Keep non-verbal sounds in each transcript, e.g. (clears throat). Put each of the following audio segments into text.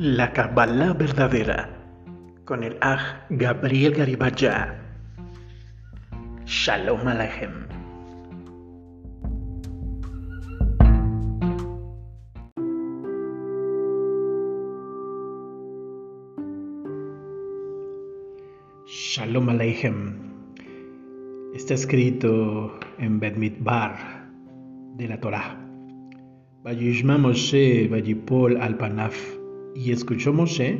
La Kabbalah verdadera con el Aj Gabriel Garibaya. Shalom Aleichem. Shalom Aleichem. Está escrito en Bet Bar de la Torah. Vayishma Moshe Vayipol al Panaf y escuchó Moshe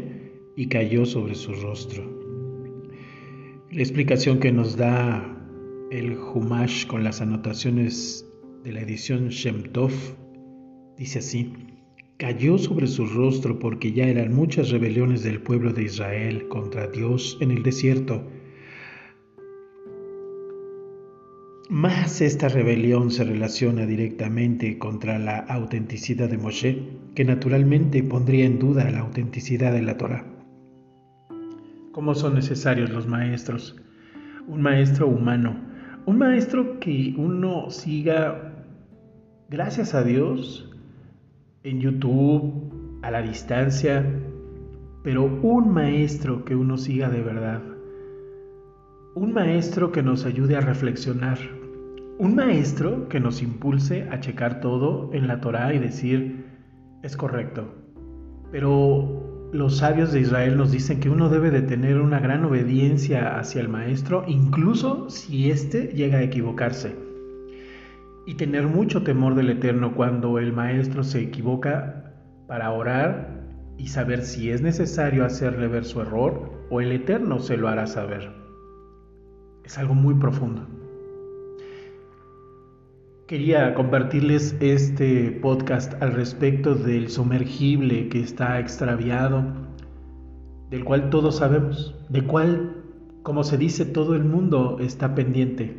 y cayó sobre su rostro. La explicación que nos da el Humash con las anotaciones de la edición Shem Tov dice así: Cayó sobre su rostro porque ya eran muchas rebeliones del pueblo de Israel contra Dios en el desierto Más esta rebelión se relaciona directamente contra la autenticidad de Moshe, que naturalmente pondría en duda la autenticidad de la Torah. ¿Cómo son necesarios los maestros? Un maestro humano, un maestro que uno siga, gracias a Dios, en YouTube, a la distancia, pero un maestro que uno siga de verdad. Un maestro que nos ayude a reflexionar, un maestro que nos impulse a checar todo en la Torá y decir, es correcto. Pero los sabios de Israel nos dicen que uno debe de tener una gran obediencia hacia el maestro, incluso si éste llega a equivocarse. Y tener mucho temor del Eterno cuando el maestro se equivoca para orar y saber si es necesario hacerle ver su error o el Eterno se lo hará saber. Es algo muy profundo. Quería compartirles este podcast al respecto del sumergible que está extraviado, del cual todos sabemos, del cual, como se dice, todo el mundo está pendiente.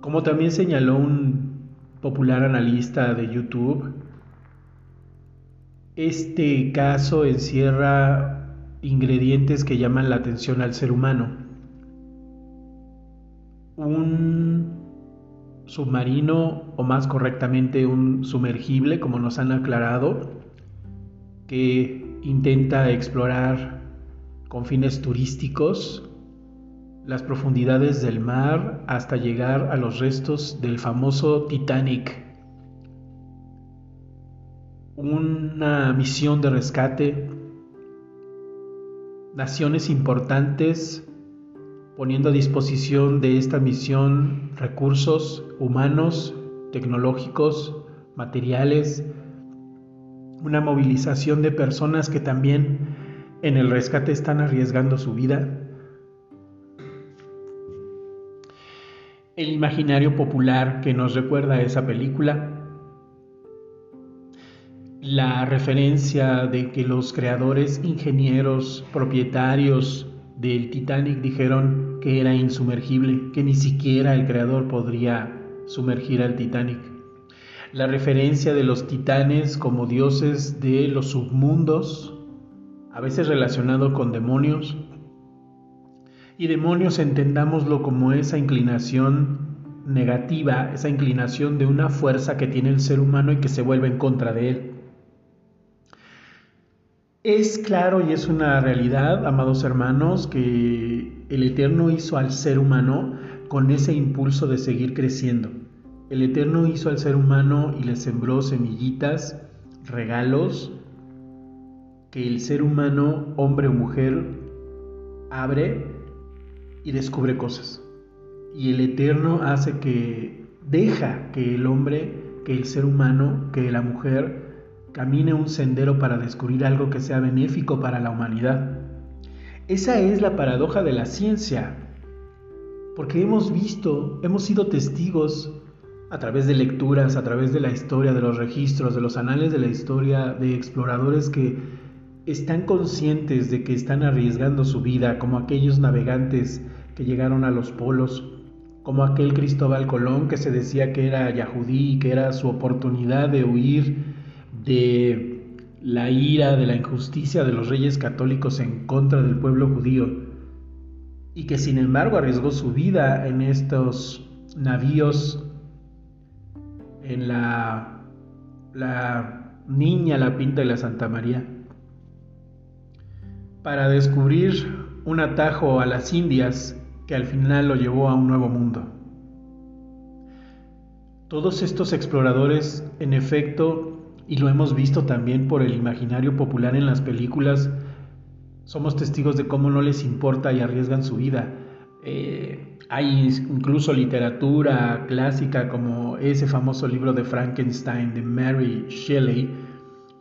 Como también señaló un popular analista de YouTube, este caso encierra ingredientes que llaman la atención al ser humano. Un submarino o más correctamente un sumergible, como nos han aclarado, que intenta explorar con fines turísticos las profundidades del mar hasta llegar a los restos del famoso Titanic. Una misión de rescate, naciones importantes poniendo a disposición de esta misión recursos humanos, tecnológicos, materiales, una movilización de personas que también en el rescate están arriesgando su vida. El imaginario popular que nos recuerda a esa película, la referencia de que los creadores, ingenieros, propietarios del Titanic dijeron que era insumergible, que ni siquiera el creador podría sumergir al Titanic. La referencia de los titanes como dioses de los submundos, a veces relacionado con demonios. Y demonios entendámoslo como esa inclinación negativa, esa inclinación de una fuerza que tiene el ser humano y que se vuelve en contra de él. Es claro y es una realidad, amados hermanos, que el Eterno hizo al ser humano con ese impulso de seguir creciendo. El Eterno hizo al ser humano y le sembró semillitas, regalos, que el ser humano, hombre o mujer, abre y descubre cosas. Y el Eterno hace que deja que el hombre, que el ser humano, que la mujer, camine un sendero para descubrir algo que sea benéfico para la humanidad. Esa es la paradoja de la ciencia, porque hemos visto, hemos sido testigos a través de lecturas, a través de la historia, de los registros, de los anales de la historia, de exploradores que están conscientes de que están arriesgando su vida, como aquellos navegantes que llegaron a los polos, como aquel Cristóbal Colón que se decía que era yahudí y que era su oportunidad de huir de la ira, de la injusticia de los reyes católicos en contra del pueblo judío y que sin embargo arriesgó su vida en estos navíos, en la, niña, la pinta de la Santa María. para descubrir un atajo a las Indias que al final lo llevó a un nuevo mundo. Todos estos exploradores, en efecto, y lo hemos visto también por el imaginario popular en las películas, somos testigos de cómo no les importa y arriesgan su vida. Eh, hay incluso literatura clásica como ese famoso libro de Frankenstein de Mary Shelley,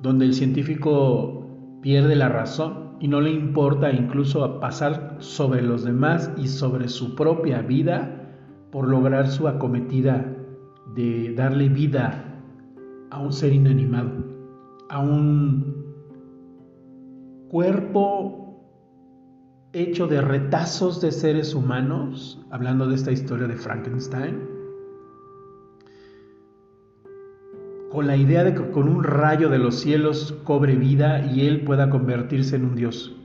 donde el científico pierde la razón y no le importa incluso pasar sobre los demás y sobre su propia vida por lograr su acometida de darle vida a un ser inanimado, a un cuerpo hecho de retazos de seres humanos, hablando de esta historia de Frankenstein, con la idea de que con un rayo de los cielos cobre vida y él pueda convertirse en un dios.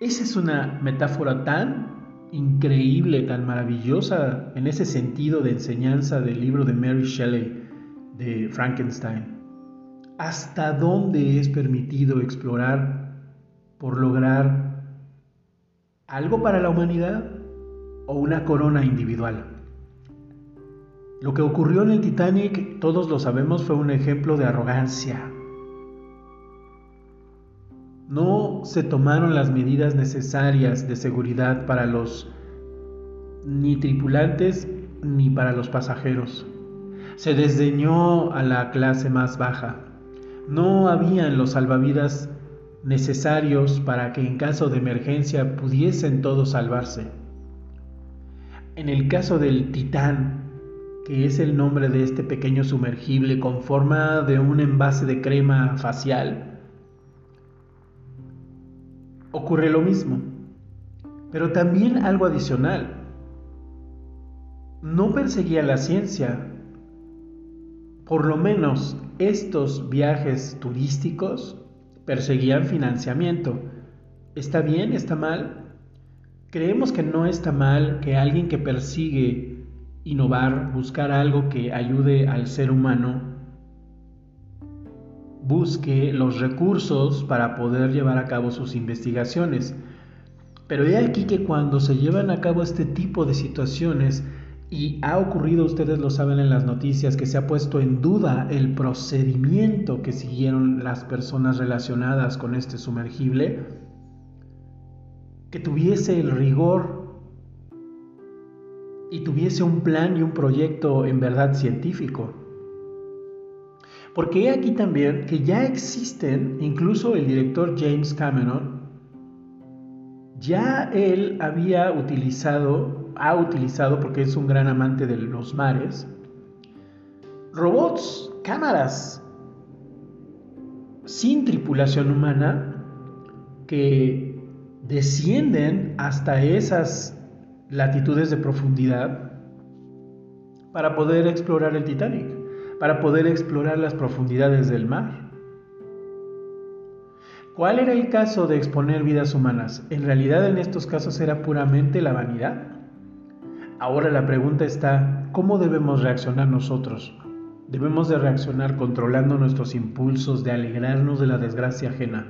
Esa es una metáfora tan increíble, tan maravillosa en ese sentido de enseñanza del libro de Mary Shelley de Frankenstein. ¿Hasta dónde es permitido explorar por lograr algo para la humanidad o una corona individual? Lo que ocurrió en el Titanic, todos lo sabemos, fue un ejemplo de arrogancia. No se tomaron las medidas necesarias de seguridad para los ni tripulantes ni para los pasajeros. Se desdeñó a la clase más baja. No habían los salvavidas necesarios para que en caso de emergencia pudiesen todos salvarse. En el caso del Titán, que es el nombre de este pequeño sumergible con forma de un envase de crema facial, ocurre lo mismo. Pero también algo adicional. No perseguía la ciencia. Por lo menos estos viajes turísticos perseguían financiamiento. ¿Está bien? ¿Está mal? Creemos que no está mal que alguien que persigue innovar, buscar algo que ayude al ser humano, busque los recursos para poder llevar a cabo sus investigaciones. Pero he aquí que cuando se llevan a cabo este tipo de situaciones, y ha ocurrido, ustedes lo saben en las noticias, que se ha puesto en duda el procedimiento que siguieron las personas relacionadas con este sumergible, que tuviese el rigor y tuviese un plan y un proyecto en verdad científico. Porque he aquí también que ya existen, incluso el director James Cameron, ya él había utilizado, ha utilizado, porque es un gran amante de los mares, robots, cámaras, sin tripulación humana, que descienden hasta esas latitudes de profundidad para poder explorar el Titanic, para poder explorar las profundidades del mar. ¿Cuál era el caso de exponer vidas humanas? En realidad en estos casos era puramente la vanidad. Ahora la pregunta está, ¿cómo debemos reaccionar nosotros? Debemos de reaccionar controlando nuestros impulsos de alegrarnos de la desgracia ajena.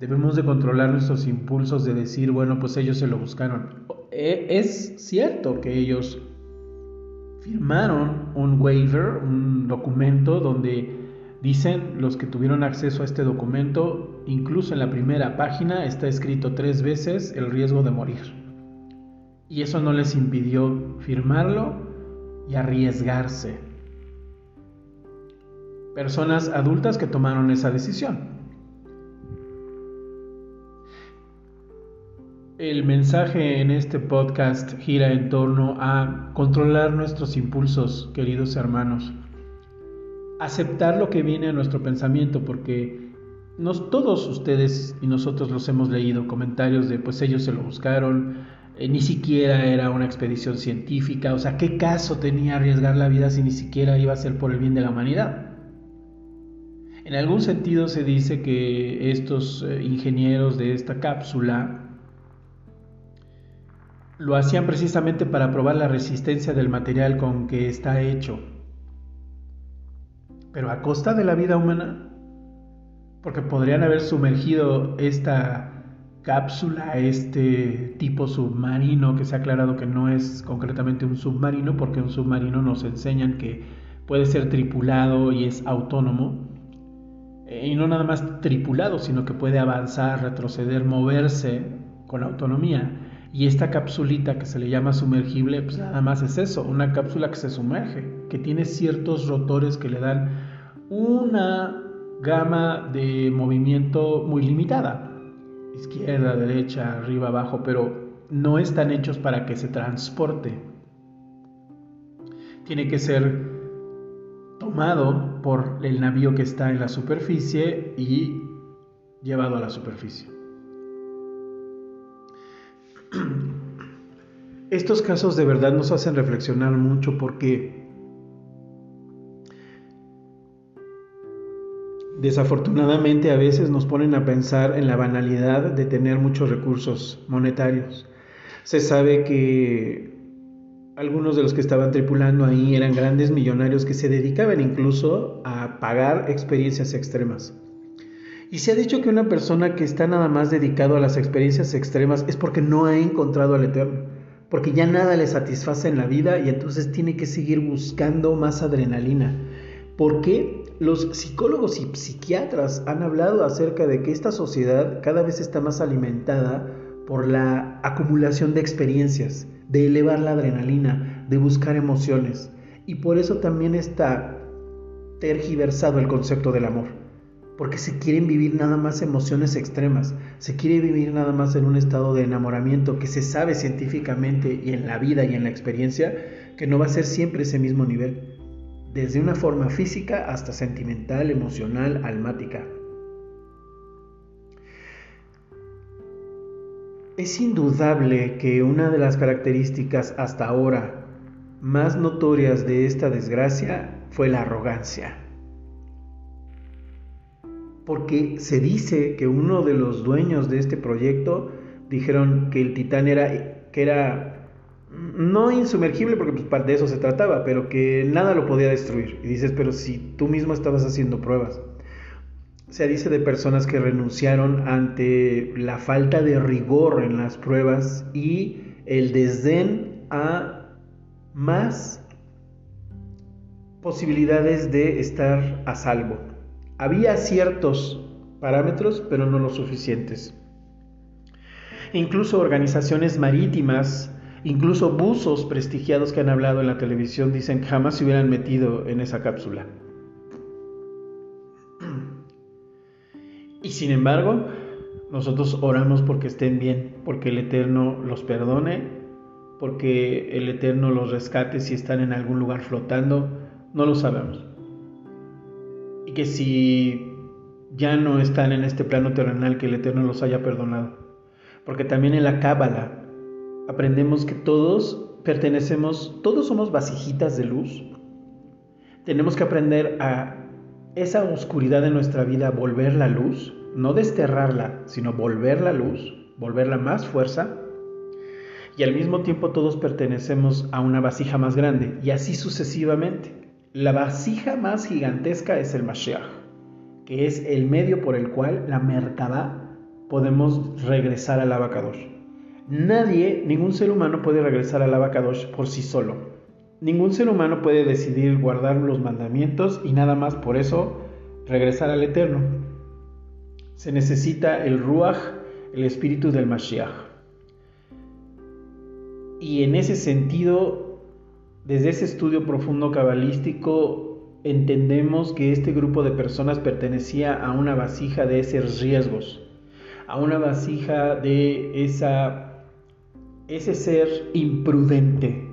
Debemos de controlar nuestros impulsos de decir, bueno, pues ellos se lo buscaron. E, es cierto que ellos firmaron un waiver, un documento donde dicen los que tuvieron acceso a este documento, incluso en la primera página está escrito tres veces el riesgo de morir. Y eso no les impidió firmarlo y arriesgarse. Personas adultas que tomaron esa decisión. El mensaje en este podcast gira en torno a controlar nuestros impulsos, queridos hermanos. Aceptar lo que viene a nuestro pensamiento, porque todos ustedes y nosotros los hemos leído, comentarios de pues ellos se lo buscaron, eh, ni siquiera era una expedición científica, o sea, ¿qué caso tenía arriesgar la vida si ni siquiera iba a ser por el bien de la humanidad? En algún sentido se dice que estos eh, ingenieros de esta cápsula lo hacían precisamente para probar la resistencia del material con que está hecho. Pero a costa de la vida humana, porque podrían haber sumergido esta cápsula, este tipo submarino, que se ha aclarado que no es concretamente un submarino, porque un submarino nos enseñan que puede ser tripulado y es autónomo. Eh, y no nada más tripulado, sino que puede avanzar, retroceder, moverse con autonomía. Y esta capsulita que se le llama sumergible, pues nada más es eso, una cápsula que se sumerge, que tiene ciertos rotores que le dan una gama de movimiento muy limitada. Izquierda, derecha, arriba, abajo, pero no están hechos para que se transporte. Tiene que ser tomado por el navío que está en la superficie y llevado a la superficie. (clears throat) Estos casos de verdad nos hacen reflexionar mucho porque desafortunadamente a veces nos ponen a pensar en la banalidad de tener muchos recursos monetarios. Se sabe que algunos de los que estaban tripulando ahí eran grandes millonarios que se dedicaban incluso a pagar experiencias extremas. Y se ha dicho que una persona que está nada más dedicado a las experiencias extremas es porque no ha encontrado al Eterno, porque ya nada le satisface en la vida y entonces tiene que seguir buscando más adrenalina. Porque los psicólogos y psiquiatras han hablado acerca de que esta sociedad cada vez está más alimentada por la acumulación de experiencias de elevar la adrenalina, de buscar emociones. Y por eso también está tergiversado el concepto del amor. Porque se quieren vivir nada más emociones extremas, se quiere vivir nada más en un estado de enamoramiento que se sabe científicamente y en la vida y en la experiencia que no va a ser siempre ese mismo nivel, desde una forma física hasta sentimental, emocional, almática. Es indudable que una de las características hasta ahora más notorias de esta desgracia fue la arrogancia. Porque se dice que uno de los dueños de este proyecto dijeron que el Titán era, que era no insumergible, porque pues, de eso se trataba, pero que nada lo podía destruir. Y dices, pero si tú mismo estabas haciendo pruebas. Se dice de personas que renunciaron ante la falta de rigor en las pruebas y el desdén a más posibilidades de estar a salvo. Había ciertos parámetros, pero no los suficientes. Incluso organizaciones marítimas, incluso buzos prestigiados que han hablado en la televisión dicen que jamás se hubieran metido en esa cápsula. Y sin embargo, nosotros oramos porque estén bien, porque el Eterno los perdone, porque el Eterno los rescate si están en algún lugar flotando, no lo sabemos. Y que si ya no están en este plano terrenal, que el Eterno los haya perdonado. Porque también en la Cábala aprendemos que todos pertenecemos, todos somos vasijitas de luz. Tenemos que aprender a esa oscuridad de nuestra vida volver la luz, no desterrarla, sino volver la luz, volverla más fuerza, y al mismo tiempo todos pertenecemos a una vasija más grande, y así sucesivamente. La vasija más gigantesca es el Mashiach, que es el medio por el cual la Merkabah podemos regresar al Abacadosh. Nadie, ningún ser humano puede regresar al Abacadosh por sí solo. Ningún ser humano puede decidir guardar los mandamientos y nada más por eso regresar al Eterno. Se necesita el Ruach, el espíritu del Mashiach. Y en ese sentido, desde ese estudio profundo cabalístico, entendemos que este grupo de personas pertenecía a una vasija de esos riesgos, a una vasija de esa, ese ser imprudente,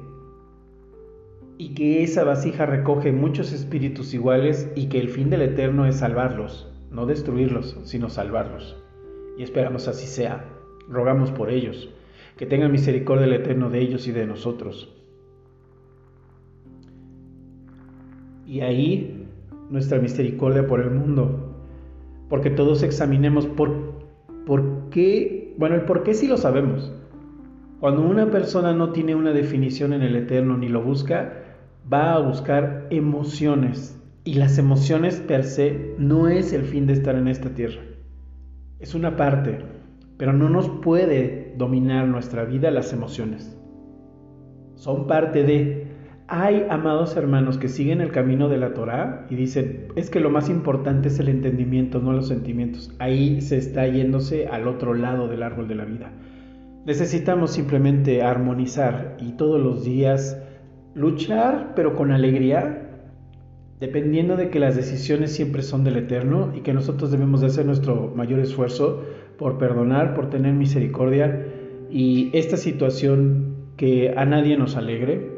y que esa vasija recoge muchos espíritus iguales y que el fin del Eterno es salvarlos, no destruirlos, sino salvarlos. Y esperamos así sea. Rogamos por ellos, que tenga misericordia el Eterno de ellos y de nosotros. Y ahí nuestra misericordia por el mundo, porque todos examinemos por, por qué, bueno, el por qué sí lo sabemos. Cuando una persona no tiene una definición en el Eterno ni lo busca, va a buscar emociones y las emociones per se no es el fin de estar en esta tierra. Es una parte, pero no nos puede dominar nuestra vida las emociones. Son parte de... Hay amados hermanos que siguen el camino de la Torah y dicen, es que lo más importante es el entendimiento, no los sentimientos. Ahí se está yéndose al otro lado del árbol de la vida. Necesitamos simplemente armonizar y todos los días luchar, pero con alegría, dependiendo de que las decisiones siempre son del Eterno y que nosotros debemos de hacer nuestro mayor esfuerzo por perdonar, por tener misericordia y esta situación que a nadie nos alegre,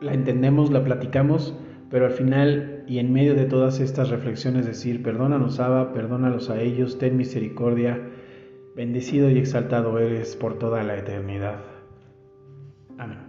la entendemos, la platicamos, pero al final y en medio de todas estas reflexiones decir, perdónanos Abba, perdónalos a ellos, ten misericordia, Bendecido y exaltado eres por toda la eternidad. Amén.